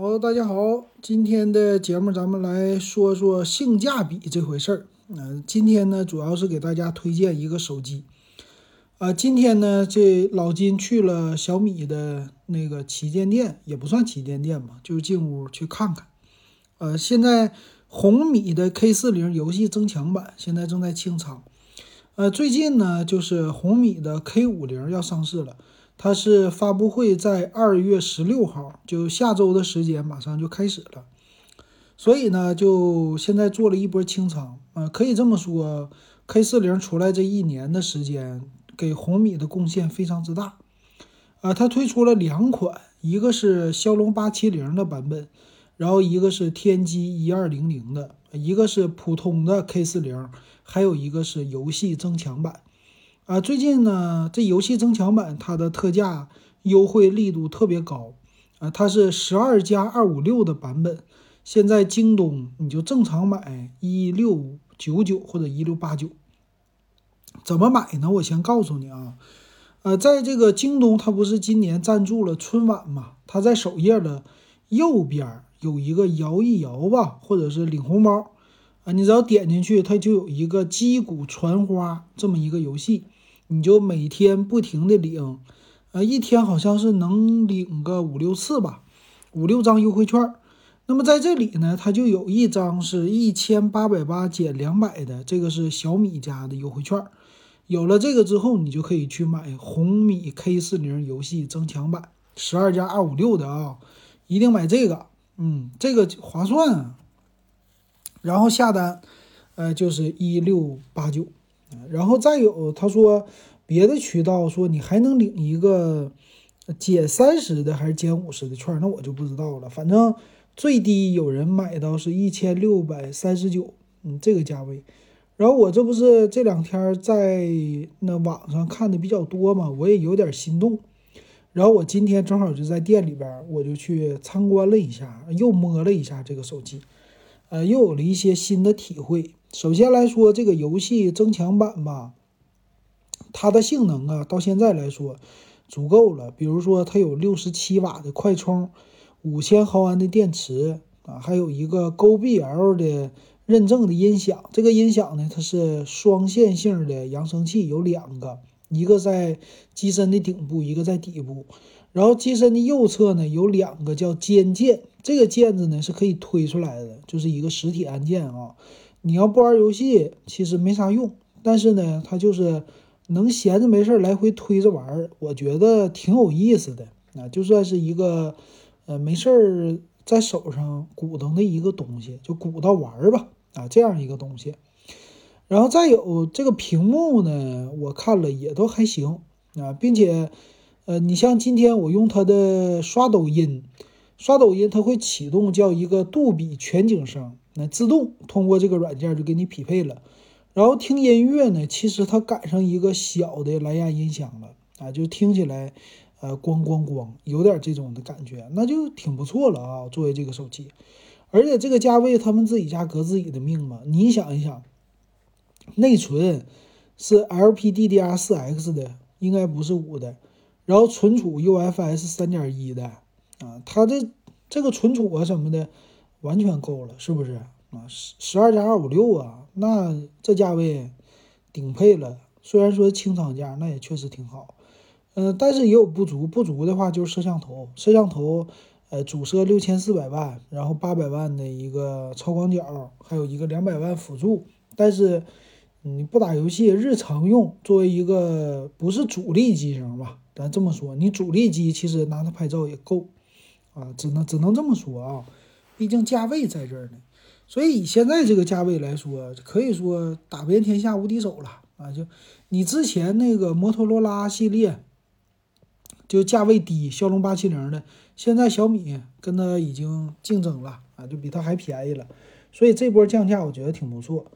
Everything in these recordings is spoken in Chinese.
好，大家好，今天的节目咱们来说说性价比这回事儿。嗯，今天呢主要是给大家推荐一个手机。啊，今天呢这老金去了小米的那个旗舰店，也不算旗舰店吧，就是进屋去看看。呃，现在红米的 K 四零游戏增强版现在正在清仓。呃，最近呢就是红米的 K 五零要上市了。它是发布会在二月十六号，就下周的时间马上就开始了，所以呢，就现在做了一波清仓啊，可以这么说，K 四零出来这一年的时间，给红米的贡献非常之大啊。它推出了两款，一个是骁龙八七零的版本，然后一个是天玑一二零零的，一个是普通的 K 四零，还有一个是游戏增强版。啊，最近呢，这游戏增强版它的特价优惠力度特别高啊，它是十二加二五六的版本，现在京东你就正常买一六九九或者一六八九，怎么买呢？我先告诉你啊，呃，在这个京东，它不是今年赞助了春晚嘛？它在首页的右边有一个摇一摇吧，或者是领红包啊，你只要点进去，它就有一个击鼓传花这么一个游戏。你就每天不停的领，呃，一天好像是能领个五六次吧，五六张优惠券。那么在这里呢，它就有一张是一千八百八减两百的，这个是小米家的优惠券。有了这个之后，你就可以去买红米 K 四零游戏增强版十二加二五六的啊，一定买这个，嗯，这个划算。然后下单，呃，就是一六八九。然后再有，他说别的渠道说你还能领一个减三十的还是减五十的券，那我就不知道了。反正最低有人买到是一千六百三十九，嗯，这个价位。然后我这不是这两天在那网上看的比较多嘛，我也有点心动。然后我今天正好就在店里边，我就去参观了一下，又摸了一下这个手机，呃，又有了一些新的体会。首先来说，这个游戏增强版吧，它的性能啊，到现在来说足够了。比如说，它有六十七瓦的快充，五千毫安的电池啊，还有一个 GoBL 的认证的音响。这个音响呢，它是双线性的扬声器，有两个，一个在机身的顶部，一个在底部。然后机身的右侧呢，有两个叫肩键，这个键子呢是可以推出来的，就是一个实体按键啊。你要不玩游戏，其实没啥用，但是呢，它就是能闲着没事来回推着玩，我觉得挺有意思的啊，就算是一个呃没事儿在手上鼓捣的一个东西，就鼓捣玩吧啊，这样一个东西。然后再有这个屏幕呢，我看了也都还行啊，并且呃，你像今天我用它的刷抖音，刷抖音它会启动叫一个杜比全景声。那自动通过这个软件就给你匹配了，然后听音乐呢，其实它赶上一个小的蓝牙音响了啊，就听起来，呃，咣咣咣，有点这种的感觉，那就挺不错了啊。作为这个手机，而且这个价位他们自己家革自己的命嘛。你想一想，内存是 LPDDR4X 的，应该不是五的，然后存储 UFS 三点一的啊，它这这个存储啊什么的。完全够了，是不是啊？十十二加二五六啊，那这价位顶配了。虽然说清仓价，那也确实挺好。嗯，但是也有不足，不足的话就是摄像头。摄像头，呃，主摄六千四百万，然后八百万的一个超广角，还有一个两百万辅助。但是你不打游戏，日常用，作为一个不是主力机型吧，咱这么说，你主力机其实拿它拍照也够啊，只能只能这么说啊。毕竟价位在这儿呢，所以以现在这个价位来说，可以说打遍天下无敌手了啊！就你之前那个摩托罗拉系列，就价位低，骁龙八七零的，现在小米跟它已经竞争了啊，就比它还便宜了。所以这波降价我觉得挺不错。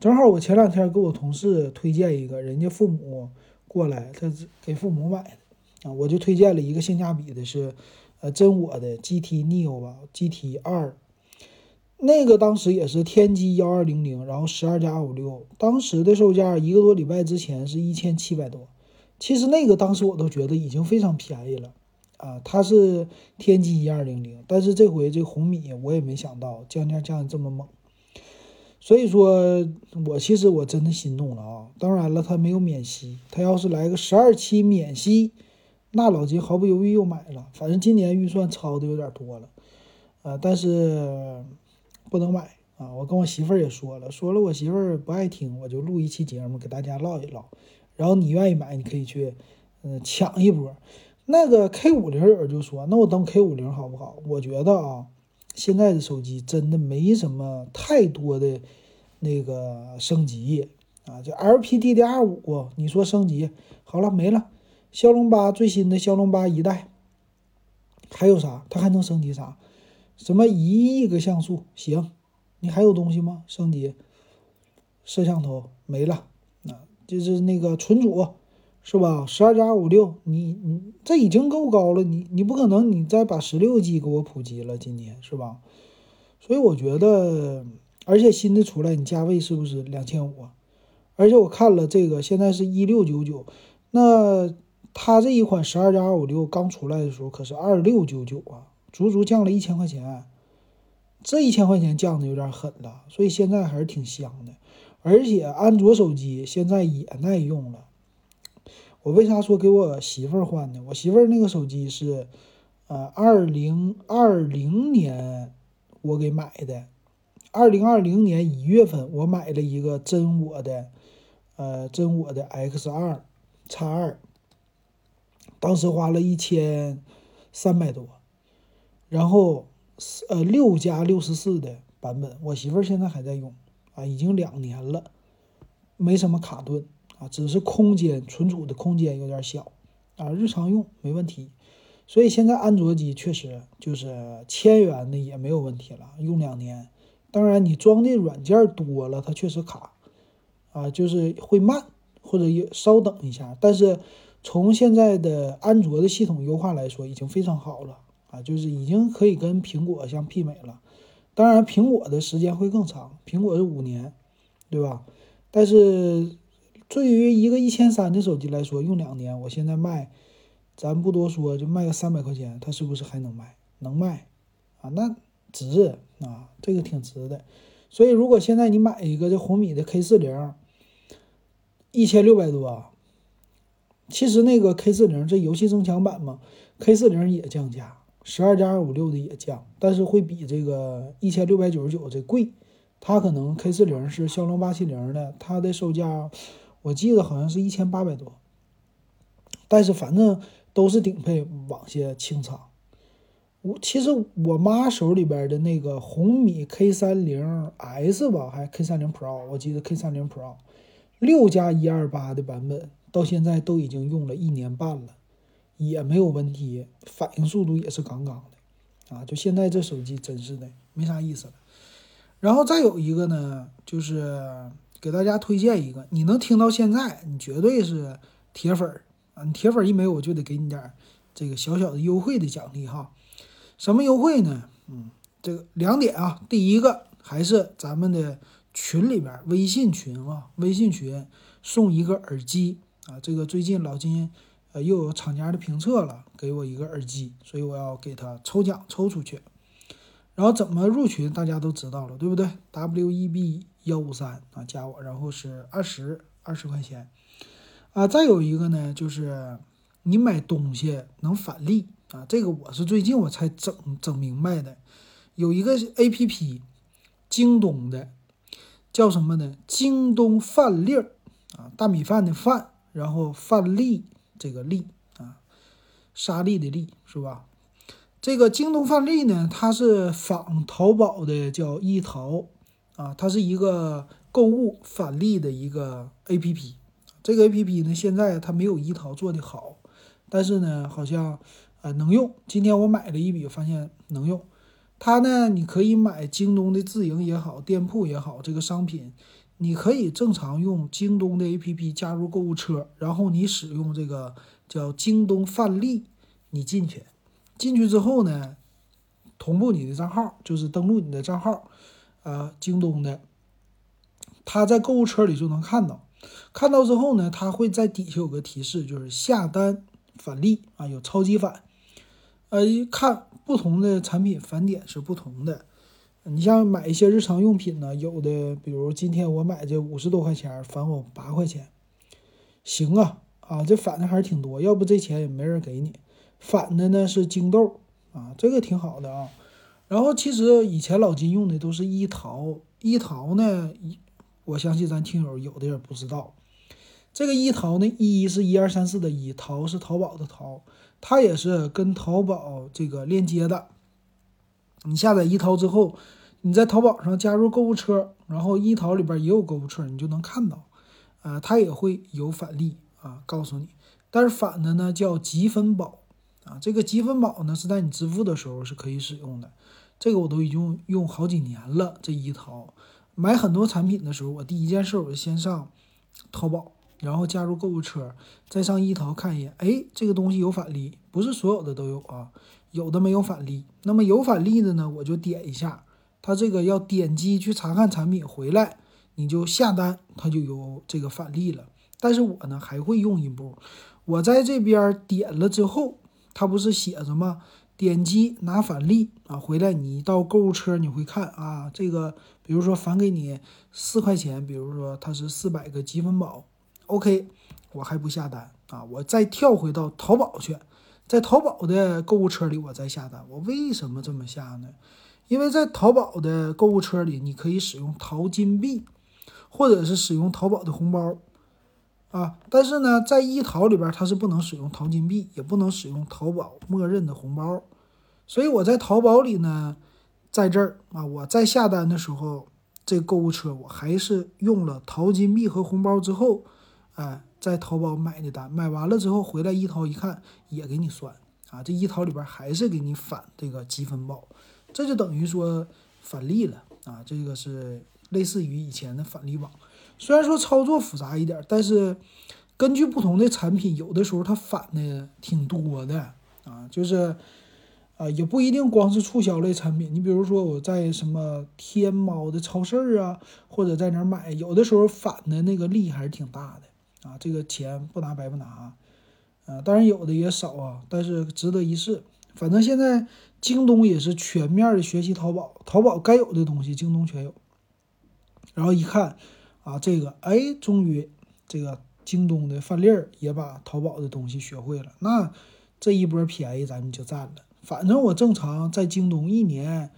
正好我前两天给我同事推荐一个，人家父母过来，他给父母买的啊，我就推荐了一个性价比的是。呃，真我的 GT Neo 吧，GT 二，那个当时也是天玑幺二零零，然后十二加二五六，当时的售价一个多礼拜之前是一千七百多，其实那个当时我都觉得已经非常便宜了，啊，它是天玑一二零零，但是这回这红米我也没想到降价降的这么猛，所以说我其实我真的心动了啊！当然了，它没有免息，它要是来个十二期免息，那老金毫不犹豫又买了。反正今年预算超的有点多了，呃，但是不能买啊！我跟我媳妇儿也说了，说了我媳妇儿不爱听，我就录一期节目给大家唠一唠。然后你愿意买，你可以去嗯抢一波。那个 K 五零有人就说：“那我等 K 五零好不好？”我觉得啊，现在的手机真的没什么太多的那个升级啊，就 LPDDR 五，你说升级好了没了？骁龙八最新的骁龙八一代还有啥？它还能升级啥？什么一亿个像素行？你还有东西吗？升级摄像头没了，啊，就是那个存储。是吧？十二加二五六，你你这已经够高了，你你不可能你再把十六 G 给我普及了，今年是吧？所以我觉得，而且新的出来，你价位是不是两千五啊？而且我看了这个，现在是一六九九，那它这一款十二加二五六刚出来的时候可是二六九九啊，足足降了一千块钱，这一千块钱降的有点狠了，所以现在还是挺香的，而且安卓手机现在也耐用了。我为啥说给我媳妇儿换呢？我媳妇儿那个手机是，呃，二零二零年我给买的，二零二零年一月份我买了一个真我的，呃，真我的 X 二叉二，当时花了一千三百多，然后呃六加六十四的版本，我媳妇儿现在还在用，啊，已经两年了，没什么卡顿。啊，只是空间存储的空间有点小，啊，日常用没问题，所以现在安卓机确实就是千元的也没有问题了，用两年。当然你装的软件多了，它确实卡，啊，就是会慢或者也稍等一下。但是从现在的安卓的系统优化来说，已经非常好了，啊，就是已经可以跟苹果相媲美了。当然苹果的时间会更长，苹果是五年，对吧？但是。对于一个一千三的手机来说，用两年，我现在卖，咱不多说，就卖个三百块钱，它是不是还能卖？能卖，啊，那值啊，这个挺值的。所以，如果现在你买一个这红米的 K 四零，一千六百多，其实那个 K 四零这游戏增强版嘛，K 四零也降价，十二加二五六的也降，但是会比这个一千六百九十九这贵。它可能 K 四零是骁龙八七零的，它的售价。我记得好像是一千八百多，但是反正都是顶配网线清仓。我其实我妈手里边的那个红米 K 三零 S 吧，还 K 三零 Pro，我记得 K 三零 Pro 六加一二八的版本，到现在都已经用了一年半了，也没有问题，反应速度也是杠杠的啊！就现在这手机真是的没啥意思了。然后再有一个呢，就是。给大家推荐一个，你能听到现在，你绝对是铁粉儿啊！你铁粉一没有，我就得给你点这个小小的优惠的奖励哈。什么优惠呢？嗯，这个两点啊。第一个还是咱们的群里边，微信群啊，微信群送一个耳机啊。这个最近老金呃又有厂家的评测了，给我一个耳机，所以我要给他抽奖抽出去。然后怎么入群，大家都知道了，对不对？W E B。幺五三啊，加我，然后是二十二十块钱啊。再有一个呢，就是你买东西能返利啊。这个我是最近我才整整明白的。有一个 A P P，京东的，叫什么呢？京东饭粒儿啊，大米饭的饭，然后饭粒这个粒啊，沙粒的粒是吧？这个京东饭粒呢，它是仿淘宝的，叫易淘。啊，它是一个购物返利的一个 A P P，这个 A P P 呢，现在它没有一淘做的好，但是呢，好像呃能用。今天我买了一笔，发现能用。它呢，你可以买京东的自营也好，店铺也好，这个商品，你可以正常用京东的 A P P 加入购物车，然后你使用这个叫京东范利，你进去，进去之后呢，同步你的账号，就是登录你的账号。啊，京东的，他在购物车里就能看到，看到之后呢，他会在底下有个提示，就是下单返利啊，有超级返。呃，看不同的产品返点是不同的。你像买一些日常用品呢，有的比如今天我买这五十多块钱返我八块钱，行啊啊，这返的还是挺多，要不这钱也没人给你。返的呢是京豆啊，这个挺好的啊。然后其实以前老金用的都是一淘，一淘呢，我相信咱听友有的人不知道，这个一淘呢，一是一二三四的一，淘是淘宝的淘，它也是跟淘宝这个链接的。你下载一淘之后。你在淘宝上加入购物车，然后一淘里边也有购物车，你就能看到，啊，它也会有返利啊，告诉你。但是返的呢叫积分宝啊，这个积分宝呢是在你支付的时候是可以使用的。这个我都已经用好几年了。这一淘买很多产品的时候，我第一件事我就先上淘宝，然后加入购物车，再上一淘看一眼，哎，这个东西有返利，不是所有的都有啊，有的没有返利。那么有返利的呢，我就点一下。它这个要点击去查看产品，回来你就下单，它就有这个返利了。但是我呢还会用一步，我在这边点了之后，它不是写着吗？点击拿返利啊，回来你到购物车你会看啊，这个比如说返给你四块钱，比如说它是四百个积分宝，OK，我还不下单啊，我再跳回到淘宝去，在淘宝的购物车里我再下单，我为什么这么下呢？因为在淘宝的购物车里，你可以使用淘金币，或者是使用淘宝的红包，啊，但是呢，在一淘里边它是不能使用淘金币，也不能使用淘宝默认的红包，所以我在淘宝里呢，在这儿啊，我在下单的时候，这购物车我还是用了淘金币和红包之后，哎，在淘宝买的单，买完了之后回来一淘一看也给你算啊，这一淘里边还是给你返这个积分宝。这就等于说返利了啊！这个是类似于以前的返利网，虽然说操作复杂一点，但是根据不同的产品，有的时候它返的挺多的啊，就是啊，也不一定光是促销类产品。你比如说我在什么天猫的超市啊，或者在哪儿买，有的时候返的那个利还是挺大的啊，这个钱不拿白不拿啊。当然有的也少啊，但是值得一试。反正现在。京东也是全面的学习淘宝，淘宝该有的东西京东全有。然后一看，啊，这个，哎，终于这个京东的范例儿也把淘宝的东西学会了，那这一波便宜咱们就占了。反正我正常在京东一年，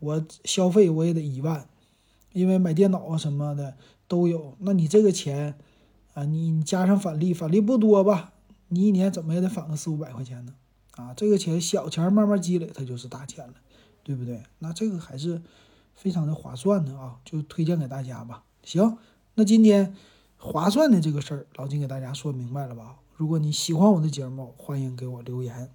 我消费我也得一万，因为买电脑啊什么的都有。那你这个钱，啊，你加上返利，返利不多吧？你一年怎么也得返个四五百块钱呢？啊，这个钱小钱慢慢积累，它就是大钱了，对不对？那这个还是非常的划算的啊，就推荐给大家吧。行，那今天划算的这个事儿，老金给大家说明白了吧？如果你喜欢我的节目，欢迎给我留言。